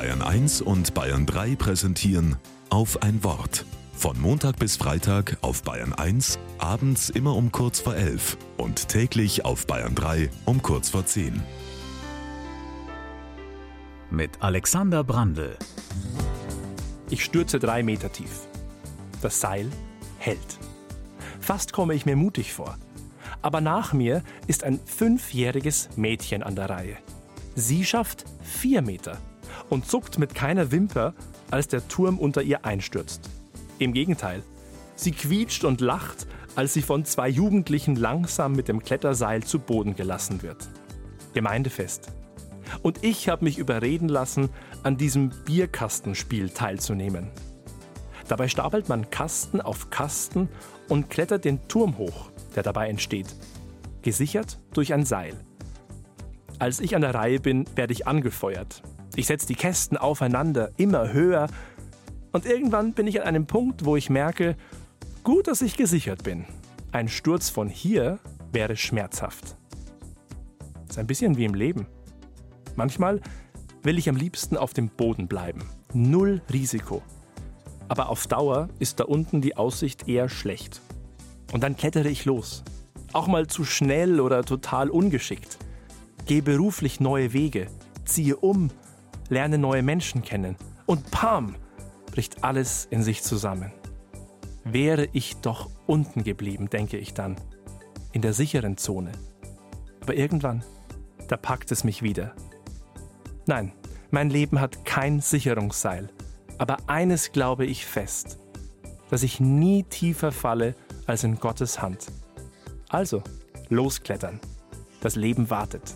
Bayern 1 und Bayern 3 präsentieren auf ein Wort. Von Montag bis Freitag auf Bayern 1, abends immer um kurz vor 11 und täglich auf Bayern 3 um kurz vor 10. Mit Alexander Brandl. Ich stürze drei Meter tief. Das Seil hält. Fast komme ich mir mutig vor. Aber nach mir ist ein fünfjähriges Mädchen an der Reihe. Sie schafft vier Meter und zuckt mit keiner Wimper, als der Turm unter ihr einstürzt. Im Gegenteil, sie quietscht und lacht, als sie von zwei Jugendlichen langsam mit dem Kletterseil zu Boden gelassen wird. Gemeindefest. Und ich habe mich überreden lassen, an diesem Bierkastenspiel teilzunehmen. Dabei stapelt man Kasten auf Kasten und klettert den Turm hoch, der dabei entsteht. Gesichert durch ein Seil. Als ich an der Reihe bin, werde ich angefeuert. Ich setze die Kästen aufeinander, immer höher. Und irgendwann bin ich an einem Punkt, wo ich merke, gut, dass ich gesichert bin. Ein Sturz von hier wäre schmerzhaft. Ist ein bisschen wie im Leben. Manchmal will ich am liebsten auf dem Boden bleiben. Null Risiko. Aber auf Dauer ist da unten die Aussicht eher schlecht. Und dann klettere ich los. Auch mal zu schnell oder total ungeschickt. Gehe beruflich neue Wege, ziehe um, lerne neue Menschen kennen. Und pam, bricht alles in sich zusammen. Wäre ich doch unten geblieben, denke ich dann. In der sicheren Zone. Aber irgendwann, da packt es mich wieder. Nein, mein Leben hat kein Sicherungsseil. Aber eines glaube ich fest, dass ich nie tiefer falle als in Gottes Hand. Also, losklettern. Das Leben wartet.